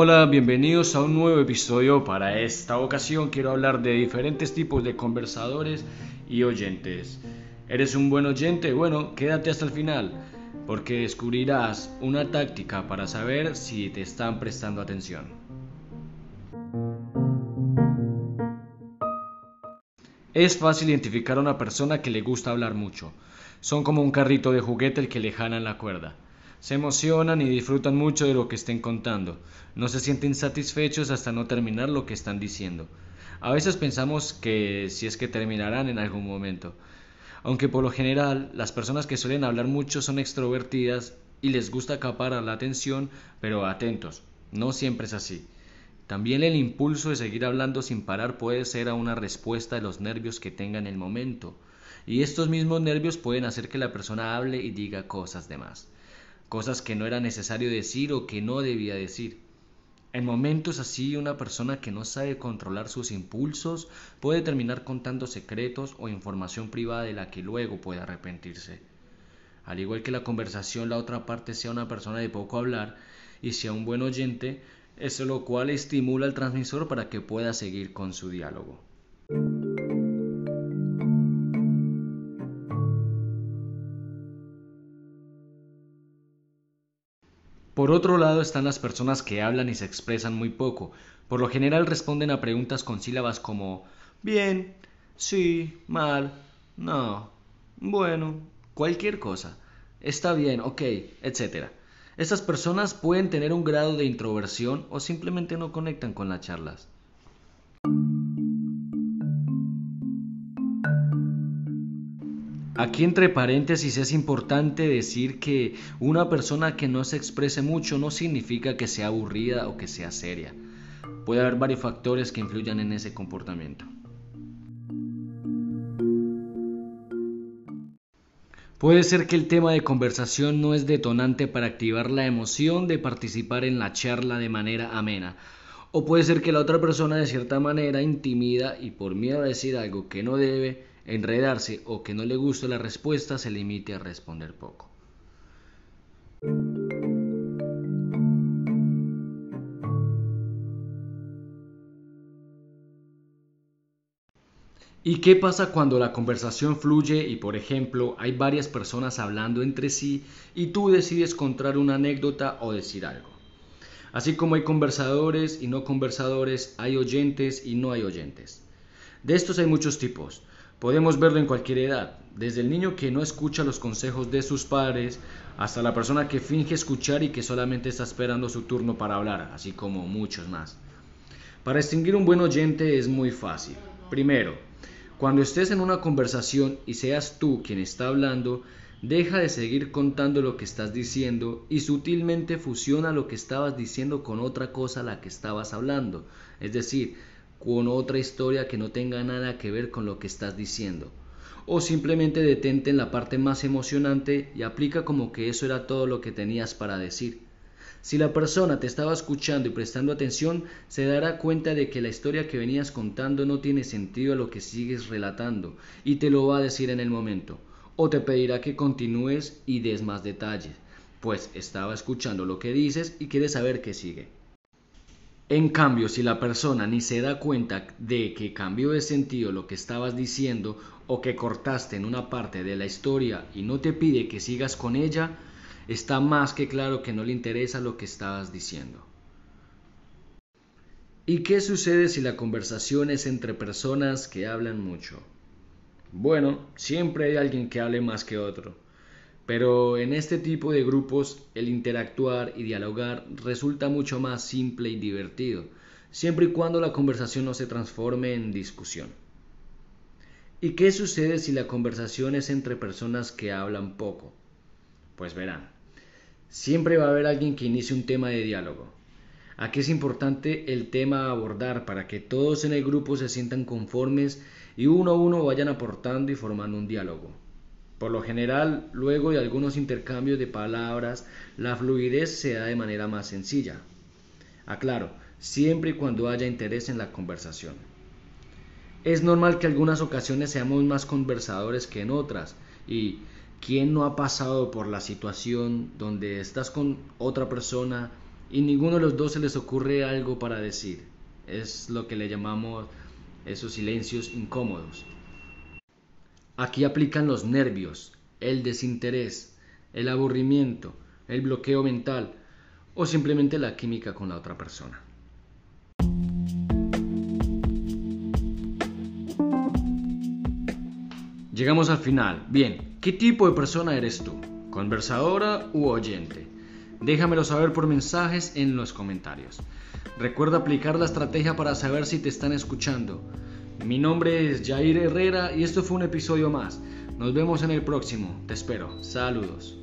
Hola, bienvenidos a un nuevo episodio. Para esta ocasión quiero hablar de diferentes tipos de conversadores y oyentes. ¿Eres un buen oyente? Bueno, quédate hasta el final, porque descubrirás una táctica para saber si te están prestando atención. Es fácil identificar a una persona que le gusta hablar mucho. Son como un carrito de juguete el que le jalan la cuerda. Se emocionan y disfrutan mucho de lo que estén contando. No se sienten satisfechos hasta no terminar lo que están diciendo. A veces pensamos que si es que terminarán en algún momento. Aunque por lo general las personas que suelen hablar mucho son extrovertidas y les gusta acaparar la atención, pero atentos, no siempre es así. También el impulso de seguir hablando sin parar puede ser a una respuesta de los nervios que tenga en el momento. Y estos mismos nervios pueden hacer que la persona hable y diga cosas de más cosas que no era necesario decir o que no debía decir. En momentos así, una persona que no sabe controlar sus impulsos puede terminar contando secretos o información privada de la que luego puede arrepentirse. Al igual que la conversación, la otra parte sea una persona de poco hablar y sea un buen oyente, eso lo cual estimula al transmisor para que pueda seguir con su diálogo. Por otro lado están las personas que hablan y se expresan muy poco. Por lo general responden a preguntas con sílabas como bien, sí, mal, no, bueno, cualquier cosa, está bien, ok, etc. Estas personas pueden tener un grado de introversión o simplemente no conectan con las charlas. Aquí entre paréntesis es importante decir que una persona que no se exprese mucho no significa que sea aburrida o que sea seria. Puede haber varios factores que influyan en ese comportamiento. Puede ser que el tema de conversación no es detonante para activar la emoción de participar en la charla de manera amena. O puede ser que la otra persona de cierta manera intimida y por miedo a decir algo que no debe, enredarse o que no le guste la respuesta se limite a responder poco. ¿Y qué pasa cuando la conversación fluye y, por ejemplo, hay varias personas hablando entre sí y tú decides contar una anécdota o decir algo? Así como hay conversadores y no conversadores, hay oyentes y no hay oyentes. De estos hay muchos tipos. Podemos verlo en cualquier edad, desde el niño que no escucha los consejos de sus padres hasta la persona que finge escuchar y que solamente está esperando su turno para hablar, así como muchos más. Para distinguir un buen oyente es muy fácil. Primero, cuando estés en una conversación y seas tú quien está hablando, deja de seguir contando lo que estás diciendo y sutilmente fusiona lo que estabas diciendo con otra cosa a la que estabas hablando. Es decir, con otra historia que no tenga nada que ver con lo que estás diciendo. O simplemente detente en la parte más emocionante y aplica como que eso era todo lo que tenías para decir. Si la persona te estaba escuchando y prestando atención, se dará cuenta de que la historia que venías contando no tiene sentido a lo que sigues relatando y te lo va a decir en el momento. O te pedirá que continúes y des más detalles, pues estaba escuchando lo que dices y quiere saber qué sigue. En cambio, si la persona ni se da cuenta de que cambió de sentido lo que estabas diciendo o que cortaste en una parte de la historia y no te pide que sigas con ella, está más que claro que no le interesa lo que estabas diciendo. ¿Y qué sucede si la conversación es entre personas que hablan mucho? Bueno, siempre hay alguien que hable más que otro. Pero en este tipo de grupos el interactuar y dialogar resulta mucho más simple y divertido, siempre y cuando la conversación no se transforme en discusión. ¿Y qué sucede si la conversación es entre personas que hablan poco? Pues verán, siempre va a haber alguien que inicie un tema de diálogo. Aquí es importante el tema a abordar para que todos en el grupo se sientan conformes y uno a uno vayan aportando y formando un diálogo. Por lo general, luego de algunos intercambios de palabras, la fluidez se da de manera más sencilla. Aclaro, siempre y cuando haya interés en la conversación. Es normal que algunas ocasiones seamos más conversadores que en otras y ¿quién no ha pasado por la situación donde estás con otra persona y ninguno de los dos se les ocurre algo para decir. Es lo que le llamamos esos silencios incómodos. Aquí aplican los nervios, el desinterés, el aburrimiento, el bloqueo mental o simplemente la química con la otra persona. Llegamos al final. Bien, ¿qué tipo de persona eres tú? ¿Conversadora u oyente? Déjamelo saber por mensajes en los comentarios. Recuerda aplicar la estrategia para saber si te están escuchando. Mi nombre es Jair Herrera y esto fue un episodio más. Nos vemos en el próximo. Te espero. Saludos.